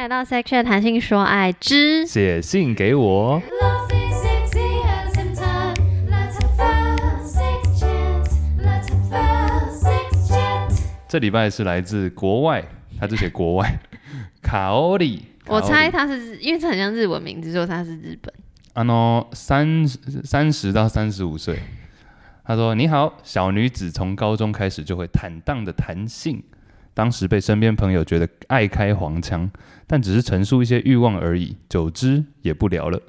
来到 Chat 谈性说爱之写信给我。这礼拜是来自国外，他就写国外 卡欧里。我猜他是因为这很像日文名字，所以他是日本。啊喏，三三十到三十五岁。他说：“你好，小女子从高中开始就会坦荡的谈性，当时被身边朋友觉得爱开黄腔，但只是陈述一些欲望而已，久之也不聊了。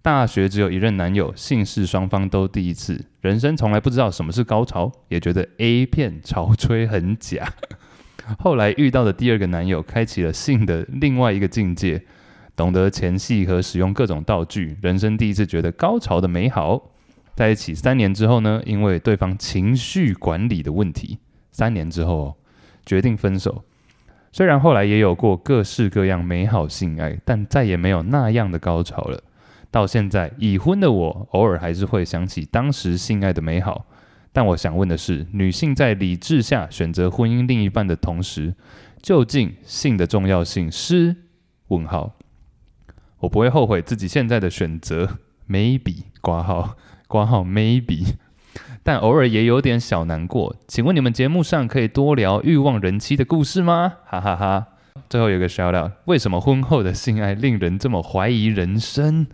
大学只有一任男友，性事双方都第一次，人生从来不知道什么是高潮，也觉得 A 片潮吹很假。后来遇到的第二个男友，开启了性的另外一个境界，懂得前戏和使用各种道具，人生第一次觉得高潮的美好。”在一起三年之后呢，因为对方情绪管理的问题，三年之后，决定分手。虽然后来也有过各式各样美好性爱，但再也没有那样的高潮了。到现在已婚的我，偶尔还是会想起当时性爱的美好。但我想问的是，女性在理智下选择婚姻另一半的同时，究竟性的重要性是？问号。我不会后悔自己现在的选择，maybe 挂号。挂号 maybe，但偶尔也有点小难过。请问你们节目上可以多聊欲望人妻的故事吗？哈哈哈。最后有个 shout out，为什么婚后的性爱令人这么怀疑人生？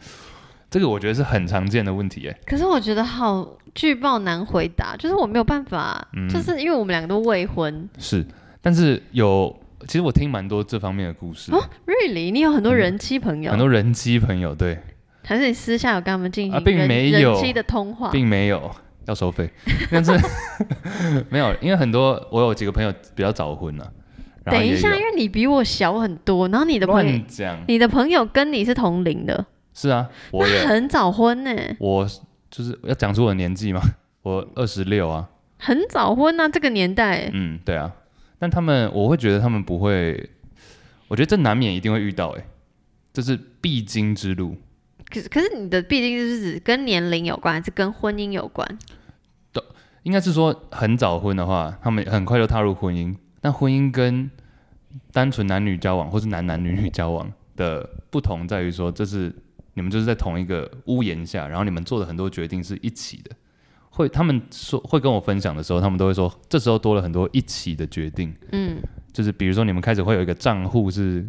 这个我觉得是很常见的问题诶。可是我觉得好巨爆难回答，就是我没有办法，嗯、就是因为我们两个都未婚。是，但是有，其实我听蛮多这方面的故事。哦，really？你有很多人妻朋友？嗯、很多人妻朋友，对。还是你私下有跟他们进行、啊、并没有人妻的通话，并没有要收费，但是 没有，因为很多我有几个朋友比较早婚了、啊。等一下，因为你比我小很多，然后你的朋友，你的朋友跟你是同龄的。是啊，我也很早婚呢。我就是要讲出我的年纪嘛，我二十六啊，很早婚啊，这个年代。嗯，对啊，但他们我会觉得他们不会，我觉得这难免一定会遇到，哎，这是必经之路。可是，可是你的毕竟是指跟年龄有关，还是跟婚姻有关？对，应该是说很早婚的话，他们很快就踏入婚姻。但婚姻跟单纯男女交往，或是男男女女交往的不同，在于说，这是你们就是在同一个屋檐下，然后你们做的很多决定是一起的。会，他们说会跟我分享的时候，他们都会说，这时候多了很多一起的决定。嗯，就是比如说你们开始会有一个账户是。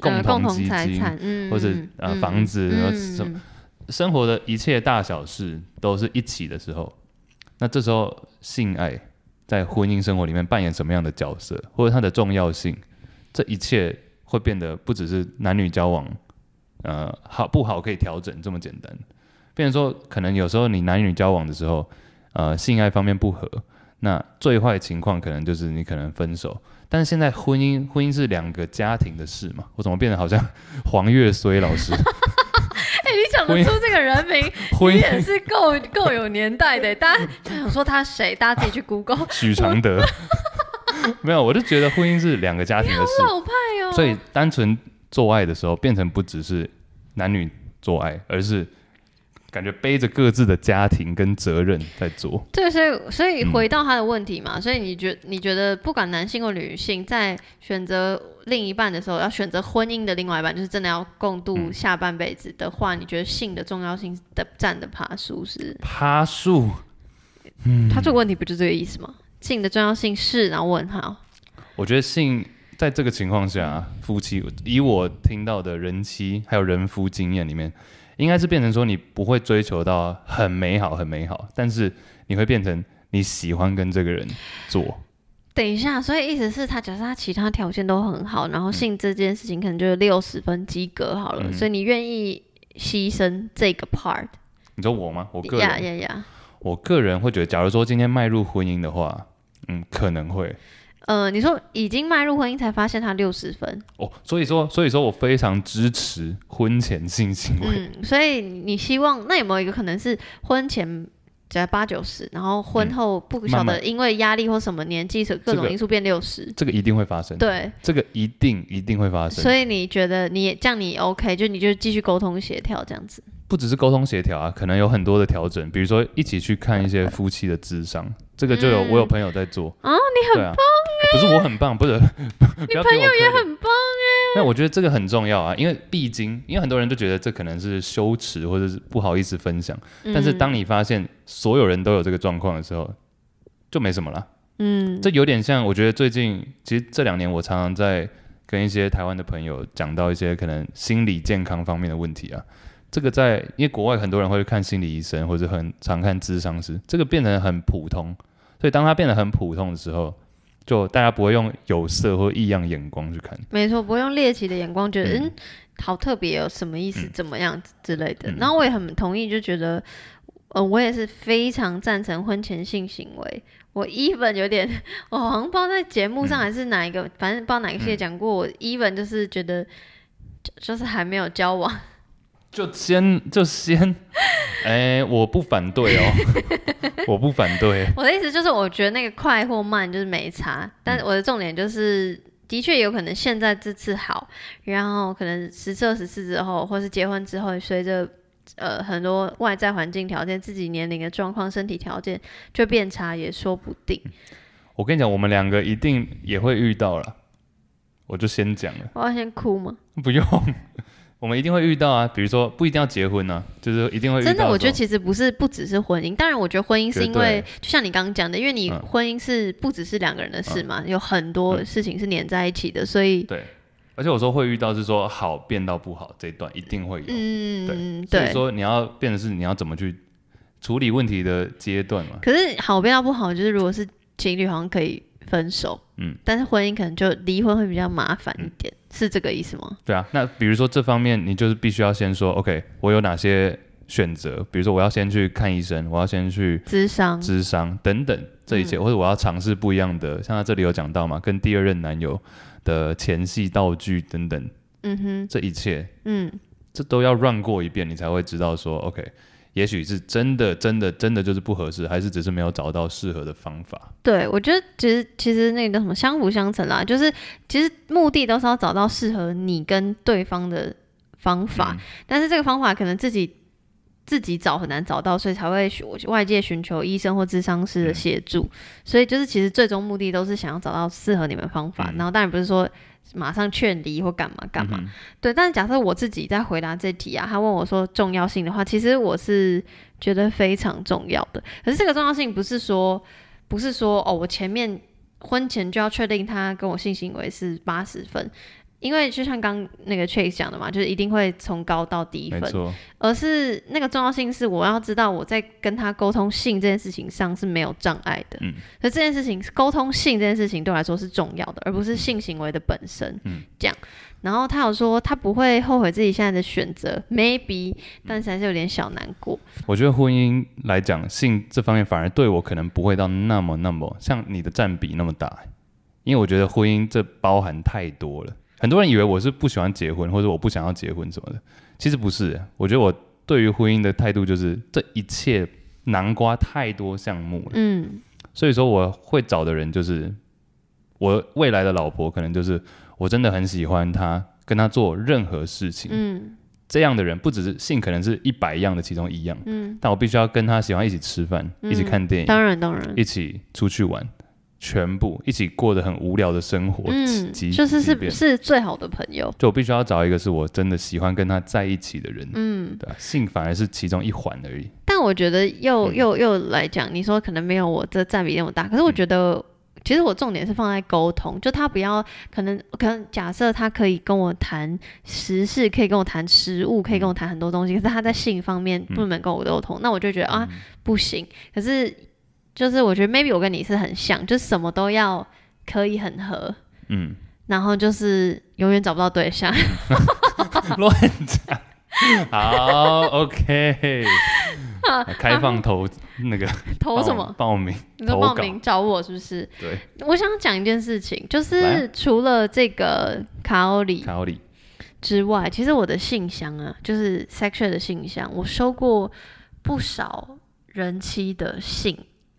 共同基金，呃嗯、或者呃房子，然后、嗯、什么生活的一切大小事都是一起的时候，那这时候性爱在婚姻生活里面扮演什么样的角色，或者它的重要性，这一切会变得不只是男女交往，呃好不好可以调整这么简单，变成说可能有时候你男女交往的时候，呃性爱方面不合，那最坏情况可能就是你可能分手。但是现在婚姻婚姻是两个家庭的事嘛？我怎么变得好像黄越绥老师？哎、欸，你讲得出这个人名，婚姻也是够够有年代的。大家想说他谁？大家自己去 Google。许常德。没有，我就觉得婚姻是两个家庭的事。老派哦。所以单纯做爱的时候，变成不只是男女做爱，而是。感觉背着各自的家庭跟责任在做。对，所以所以回到他的问题嘛，嗯、所以你觉你觉得不管男性或女性在选择另一半的时候，要选择婚姻的另外一半，就是真的要共度下半辈子的话，嗯、你觉得性的重要性的占的爬树是？爬树？嗯，他这个问题不就这个意思吗？性的重要性是，然后问号。我觉得性在这个情况下，夫妻以我听到的人妻还有人夫经验里面。应该是变成说，你不会追求到很美好、很美好，但是你会变成你喜欢跟这个人做。等一下，所以意思是他假设他其他条件都很好，然后性这件事情可能就是六十分及格好了，嗯、所以你愿意牺牲这个 part？你说我吗？我个人！我个人会觉得，假如说今天迈入婚姻的话，嗯，可能会。呃，你说已经迈入婚姻才发现他六十分哦，所以说，所以说我非常支持婚前性行为。嗯，所以你希望那有没有一个可能是婚前只要八九十，然后婚后不晓得因为压力或什么年纪是各种因素变六十，这个一定会发生。对，这个一定一定会发生。所以你觉得你这样你 OK，就你就继续沟通协调这样子。不只是沟通协调啊，可能有很多的调整，比如说一起去看一些夫妻的智商，这个就有我有朋友在做。啊，你很棒。不是我很棒，不是，你朋友也很棒哎。那我觉得这个很重要啊，因为毕竟，因为很多人都觉得这可能是羞耻或者是不好意思分享，嗯、但是当你发现所有人都有这个状况的时候，就没什么了。嗯，这有点像，我觉得最近其实这两年我常常在跟一些台湾的朋友讲到一些可能心理健康方面的问题啊。这个在因为国外很多人会去看心理医生，或者很常看智商师，这个变成很普通，所以当它变得很普通的时候，就大家不会用有色或异样眼光去看。没错，不会用猎奇的眼光觉得嗯，嗯好特别哦什么意思，怎么样子之类的。嗯、然后我也很同意，就觉得，呃，我也是非常赞成婚前性行为。我 even 有点，我好像不知道在节目上还是哪一个，嗯、反正不知道哪个系列讲过，我 even 就是觉得，就是还没有交往，就先就先，哎、欸，我不反对哦，我不反对。我的意思就是，我觉得那个快或慢就是没差，但是我的重点就是，嗯、的确有可能现在这次好，然后可能十次二十次之后，或是结婚之后，随着。呃，很多外在环境条件、自己年龄的状况、身体条件就变差也说不定。我跟你讲，我们两个一定也会遇到了，我就先讲了。我要先哭吗？不用，我们一定会遇到啊。比如说，不一定要结婚呢、啊，就是一定会遇到。真的，我觉得其实不是，不只是婚姻。当然，我觉得婚姻是因为，就像你刚刚讲的，因为你婚姻是不只是两个人的事嘛，嗯、有很多事情是黏在一起的，所以对。而且有时候会遇到是说好变到不好这一段一定会有，嗯，对，所以说你要变的是你要怎么去处理问题的阶段嘛。可是好变到不好，就是如果是情侣好像可以分手，嗯，但是婚姻可能就离婚会比较麻烦一点，嗯、是这个意思吗？对啊，那比如说这方面你就是必须要先说，OK，我有哪些选择？比如说我要先去看医生，我要先去咨商、咨商等等这一切，嗯、或者我要尝试不一样的，像他这里有讲到嘛，跟第二任男友。的前戏道具等等，嗯哼，这一切，嗯，这都要 run 过一遍，你才会知道说，OK，也许是真的，真的，真的就是不合适，还是只是没有找到适合的方法。对，我觉得其实其实那个什么相辅相成啦，就是其实目的都是要找到适合你跟对方的方法，嗯、但是这个方法可能自己。自己找很难找到，所以才会外界寻求医生或智商师的协助。嗯、所以就是其实最终目的都是想要找到适合你们的方法。嗯、然后当然不是说马上劝离或干嘛干嘛。嗯、对，但是假设我自己在回答这题啊，他问我说重要性的话，其实我是觉得非常重要的。可是这个重要性不是说不是说哦，我前面婚前就要确定他跟我性行为是八十分。因为就像刚那个 Chase 讲的嘛，就是一定会从高到低分，而是那个重要性是我要知道我在跟他沟通性这件事情上是没有障碍的。嗯，所以这件事情沟通性这件事情对我来说是重要的，而不是性行为的本身。嗯，这样。然后他有说他不会后悔自己现在的选择，maybe，但是还是有点小难过。我觉得婚姻来讲，性这方面反而对我可能不会到那么那么像你的占比那么大，因为我觉得婚姻这包含太多了。很多人以为我是不喜欢结婚，或者我不想要结婚什么的，其实不是。我觉得我对于婚姻的态度就是这一切南瓜太多项目了。嗯，所以说我会找的人就是我未来的老婆，可能就是我真的很喜欢她，跟她做任何事情。嗯，这样的人不只是性，可能是一百样的其中一样。嗯，但我必须要跟她喜欢一起吃饭，嗯，一起看电影，当然当然，一起出去玩。全部一起过得很无聊的生活，嗯，就是是是最好的朋友。就我必须要找一个是我真的喜欢跟他在一起的人，嗯，对，性反而是其中一环而已。但我觉得又又又来讲，你说可能没有我这占比那么大，可是我觉得、嗯、其实我重点是放在沟通，就他不要可能可能假设他可以跟我谈时事，可以跟我谈食物，可以跟我谈很多东西，可是他在性方面不能跟我沟通，嗯、那我就觉得啊不行。可是。就是我觉得 maybe 我跟你是很像，就是什么都要可以很合，嗯，然后就是永远找不到对象，乱讲。好，OK，开放投那个投什么报名？你说报名找我是不是？对，我想讲一件事情，就是除了这个卡欧里卡欧里之外，其实我的信箱啊，就是 sexual 的信箱，我收过不少人妻的信。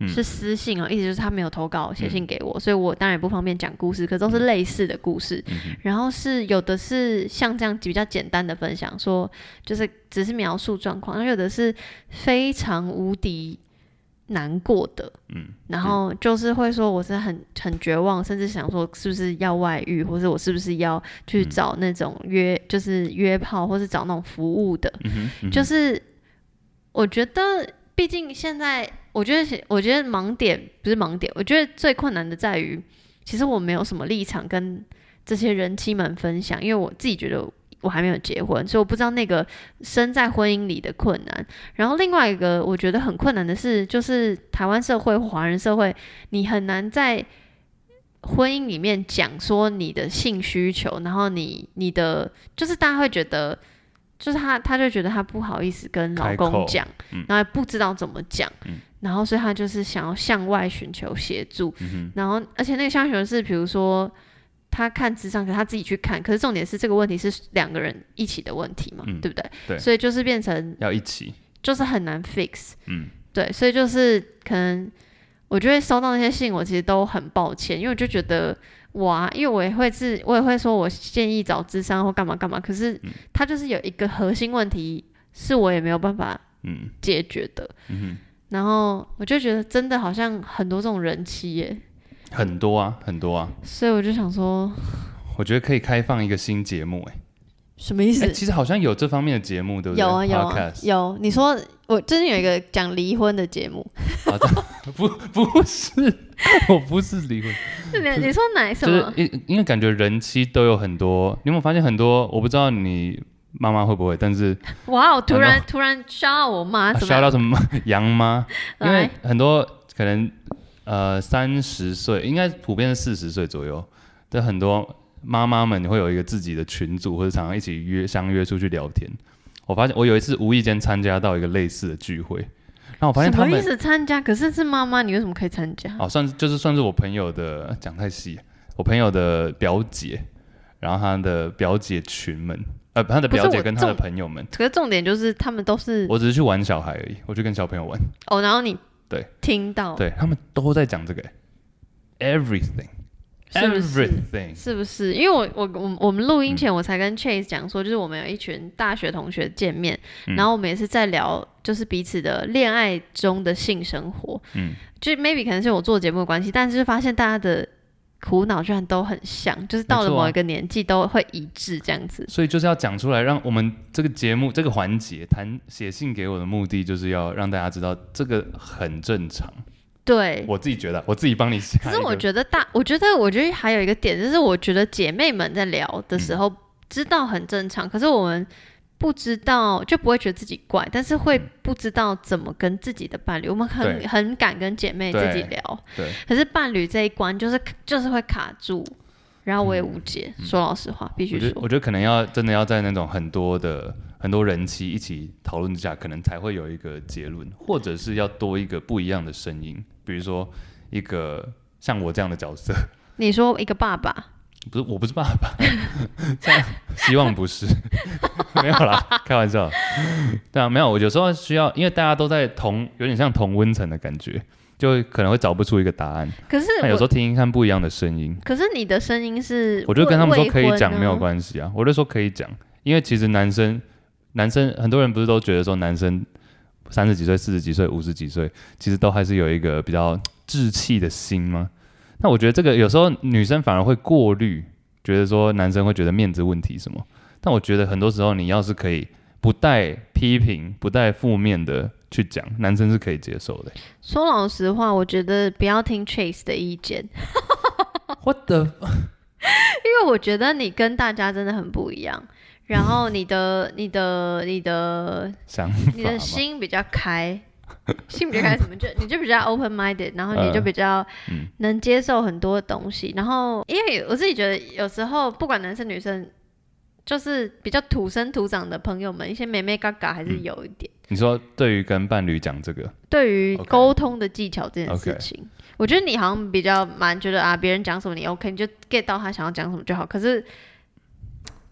是私信哦，意思就是他没有投稿写信给我，嗯、所以我当然也不方便讲故事，可都是类似的故事。嗯、然后是有的是像这样比较简单的分享，说就是只是描述状况，然后有的是非常无敌难过的，嗯，然后就是会说我是很很绝望，甚至想说是不是要外遇，或者我是不是要去找那种约，嗯、就是约炮，或是找那种服务的，就是我觉得，毕竟现在，我觉得，我觉得盲点不是盲点，我觉得最困难的在于，其实我没有什么立场跟这些人妻们分享，因为我自己觉得。我还没有结婚，所以我不知道那个身在婚姻里的困难。然后另外一个我觉得很困难的是，就是台湾社会、华人社会，你很难在婚姻里面讲说你的性需求，然后你你的就是大家会觉得，就是他他就觉得他不好意思跟老公讲，嗯、然后也不知道怎么讲，嗯、然后所以他就是想要向外寻求协助，嗯、然后而且那个相求是，比如说。他看智商，可是他自己去看，可是重点是这个问题是两个人一起的问题嘛，嗯、对不对？对，所以就是变成要一起，就是很难 fix。嗯，对，所以就是可能我觉得收到那些信，我其实都很抱歉，因为我就觉得哇，因为我也会是，我也会说我建议找智商或干嘛干嘛，可是他就是有一个核心问题是我也没有办法嗯解决的。嗯哼，然后我就觉得真的好像很多这种人妻耶。很多啊，很多啊，所以我就想说，我觉得可以开放一个新节目，哎，什么意思？其实好像有这方面的节目，对不对？有啊，有啊，有。你说我最近有一个讲离婚的节目，不，不是，我不是离婚。你你说哪什么？因因为感觉人妻都有很多，你有没有发现很多？我不知道你妈妈会不会，但是哇，我突然突然烧到我妈，烧到什么杨妈？因为很多可能。呃，三十岁应该普遍是四十岁左右的很多妈妈们会有一个自己的群组，或者常常一起约相约出去聊天。我发现我有一次无意间参加到一个类似的聚会，然后我发现他们什么意思参加？可是是妈妈，你为什么可以参加？哦，算是就是算是我朋友的，讲太细，我朋友的表姐，然后他的表姐群们，呃，他的表姐跟他的朋友们。可是重点就是他们都是，我只是去玩小孩而已，我去跟小朋友玩。哦，然后你。对，听到，对他们都在讲这个，everything，everything，是不是？因为我我我我们录音前我才跟 Chase 讲说，就是我们有一群大学同学见面，嗯、然后我们也是在聊，就是彼此的恋爱中的性生活，嗯，就 maybe 可能是我做节目的关系，但是发现大家的。苦恼居然都很像，就是到了某一个年纪都会一致这样子。啊、所以就是要讲出来，让我们这个节目这个环节谈写信给我的目的，就是要让大家知道这个很正常。对，我自己觉得，我自己帮你。可是我觉得大，我觉得我觉得还有一个点，就是我觉得姐妹们在聊的时候、嗯、知道很正常，可是我们。不知道就不会觉得自己怪，但是会不知道怎么跟自己的伴侣。我们很很敢跟姐妹自己聊，对。可是伴侣这一关就是就是会卡住，然后我也无解。嗯、说老实话，必须说我，我觉得可能要真的要在那种很多的很多人气一起讨论之下，可能才会有一个结论，或者是要多一个不一样的声音，比如说一个像我这样的角色。你说一个爸爸。不是，我不是爸爸，这样希望不是，没有啦，开玩笑。对啊，没有，我有时候需要，因为大家都在同，有点像同温层的感觉，就可能会找不出一个答案。可是，那有时候听一看不一样的声音。可是你的声音是，我就跟他们说可以讲，没有关系啊。我就说可以讲，因为其实男生，男生很多人不是都觉得说男生三十几岁、四十几岁、五十几岁，其实都还是有一个比较稚气的心吗？那我觉得这个有时候女生反而会过滤，觉得说男生会觉得面子问题什么。但我觉得很多时候你要是可以不带批评、不带负面的去讲，男生是可以接受的。说老实话，我觉得不要听 Chase 的意见。What the？因为我觉得你跟大家真的很不一样，然后你的、你的、你的想，你的心比较开。心比较开什么就你就比较 open minded，然后你就比较能接受很多东西。呃嗯、然后因为我自己觉得有时候不管男生女生，就是比较土生土长的朋友们，一些妹妹嘎嘎还是有一点。嗯、你说对于跟伴侣讲这个，对于沟通的技巧这件事情，Okay. 我觉得你好像比较蛮觉得啊，别人讲什么你 OK，你就 get 到他想要讲什么就好。可是，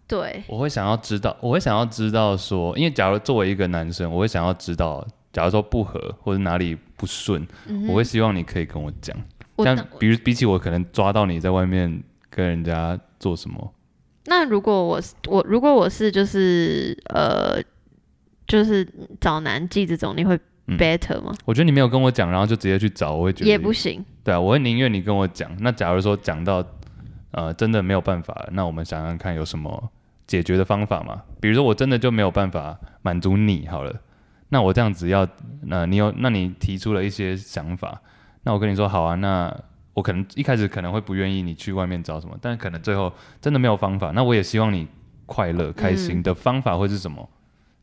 对，我会想要知道，我会想要知道说，因为假如作为一个男生，我会想要知道。假如说不合或者哪里不顺，嗯、我会希望你可以跟我讲。像比如比起我可能抓到你在外面跟人家做什么，那如果我我如果我是就是呃就是找男妓这种，你会 better 吗？我觉得你没有跟我讲，然后就直接去找，我会觉得也不行。对啊，我会宁愿你跟我讲。那假如说讲到呃真的没有办法，那我们想想看有什么解决的方法嘛？比如说我真的就没有办法满足你好了，那我这样子要，那、呃、你有，那你提出了一些想法，那我跟你说好啊，那我可能一开始可能会不愿意你去外面找什么，但可能最后真的没有方法，那我也希望你快乐开心的方法会是什么？嗯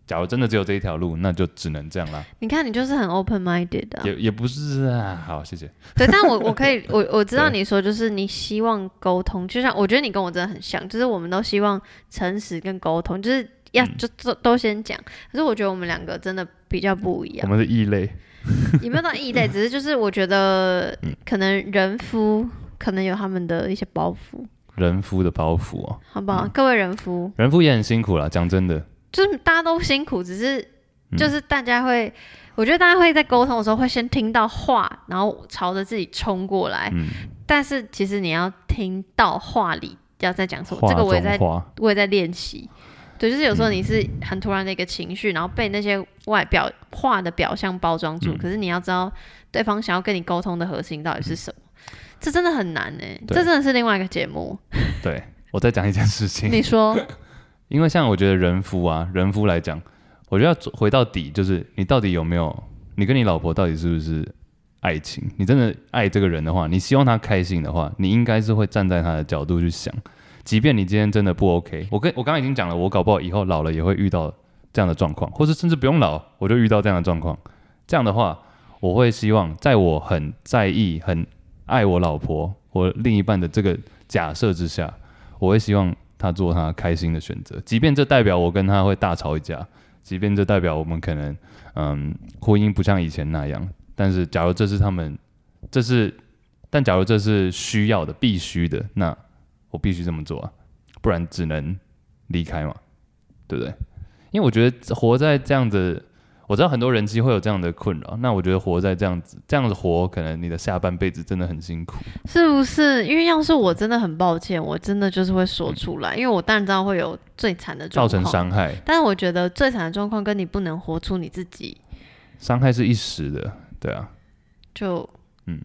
假如真的只有这一条路，那就只能这样啦。你看，你就是很 open minded 的、啊。也也不是啊。好，谢谢。对，但我我可以，我我知道你说就是你希望沟通，就像我觉得你跟我真的很像，就是我们都希望诚实跟沟通，就是要、嗯、就都都先讲。可是我觉得我们两个真的比较不一样。我们是异类。有没有到异类？只是就是我觉得可能人夫可能有他们的一些包袱。人夫的包袱哦。好不好？嗯、各位人夫。人夫也很辛苦啦，讲真的。就是大家都辛苦，只是就是大家会，嗯、我觉得大家会在沟通的时候会先听到话，然后朝着自己冲过来。嗯、但是其实你要听到话里要再讲什么，这个我也在我也在练习。对，就是有时候你是很突然的一个情绪，嗯、然后被那些外表画的表象包装住，嗯、可是你要知道对方想要跟你沟通的核心到底是什么，嗯、这真的很难呢。对这真的是另外一个节目。对，我再讲一件事情。你说。因为像我觉得人夫啊，人夫来讲，我觉得要回到底，就是你到底有没有，你跟你老婆到底是不是爱情？你真的爱这个人的话，你希望他开心的话，你应该是会站在他的角度去想，即便你今天真的不 OK，我跟我刚刚已经讲了，我搞不好以后老了也会遇到这样的状况，或者甚至不用老，我就遇到这样的状况。这样的话，我会希望在我很在意、很爱我老婆或另一半的这个假设之下，我会希望。他做他开心的选择，即便这代表我跟他会大吵一架，即便这代表我们可能嗯婚姻不像以前那样，但是假如这是他们，这是，但假如这是需要的、必须的，那我必须这么做啊，不然只能离开嘛，对不对？因为我觉得活在这样子。我知道很多人其实会有这样的困扰，那我觉得活在这样子这样子活，可能你的下半辈子真的很辛苦，是不是？因为要是我真的很抱歉，我真的就是会说出来，嗯、因为我当然知道会有最惨的状况，造成伤害。但是我觉得最惨的状况跟你不能活出你自己，伤害是一时的，对啊，就嗯，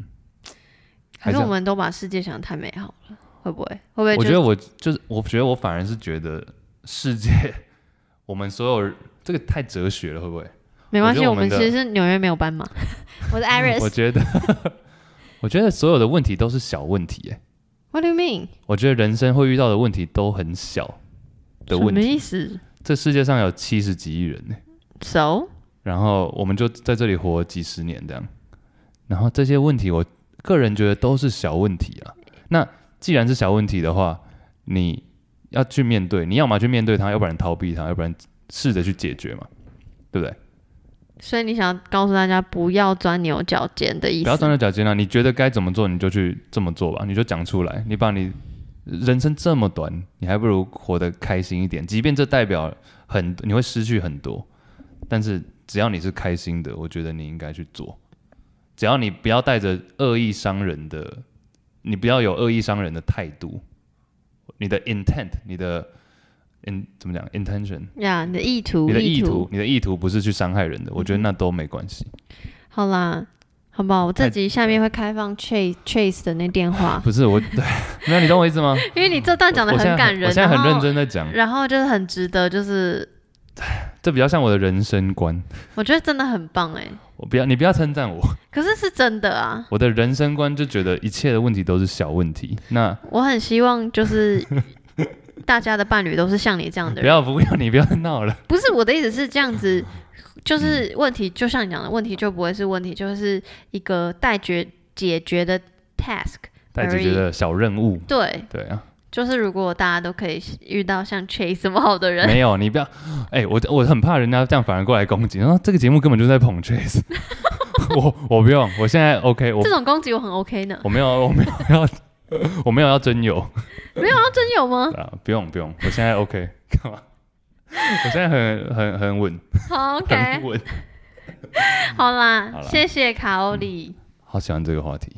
还是我们都把世界想得太美好了，会不会？会不会？我觉得我就是，我觉得我反而是觉得世界，我们所有这个太哲学了，会不会？没关系，我们其实是纽约没有斑马。我是 Iris。我觉得，我觉得所有的问题都是小问题，哎。What do you mean？我觉得人生会遇到的问题都很小的问题。什么意思？这世界上有七十几亿人呢。So？然后我们就在这里活几十年这样。然后这些问题，我个人觉得都是小问题啊。那既然是小问题的话，你要去面对，你要么去面对它，要不然逃避它，要不然试着去解决嘛，对不对？所以你想要告诉大家不要钻牛角尖的意思？不要钻牛角尖啊！你觉得该怎么做，你就去这么做吧。你就讲出来。你把你人生这么短，你还不如活得开心一点。即便这代表很你会失去很多，但是只要你是开心的，我觉得你应该去做。只要你不要带着恶意伤人的，你不要有恶意伤人的态度，你的 intent，你的。in 怎么讲？intention 呀，你的意图，你的意图，你的意图不是去伤害人的，我觉得那都没关系。好啦，好不好？我这集下面会开放 Chase Chase 的那电话。不是我，对，没有，你懂我意思吗？因为你这段讲的很感人，我现在很认真在讲，然后就是很值得，就是 这比较像我的人生观。我觉得真的很棒哎！我不要，你不要称赞我。可是是真的啊！我的人生观就觉得一切的问题都是小问题。那我很希望就是。大家的伴侣都是像你这样的人。不要不要，你不要闹了。不是我的意思是这样子，就是问题，就像你讲的问题就不会是问题，就是一个待决解决的 task，待解决的小任务。对对啊，就是如果大家都可以遇到像 Chase 这么好的人，没有你不要，哎、欸，我我很怕人家这样反而过来攻击，然后这个节目根本就在捧 Chase。我我不用，我现在 OK，我这种攻击我很 OK 呢。我没有，我没有要。我没有要真有，没有要真有吗？啊，不用不用，我现在 OK，干嘛？我现在很很很稳，好 OK，很稳。好啦，好啦谢谢卡欧里，好喜欢这个话题。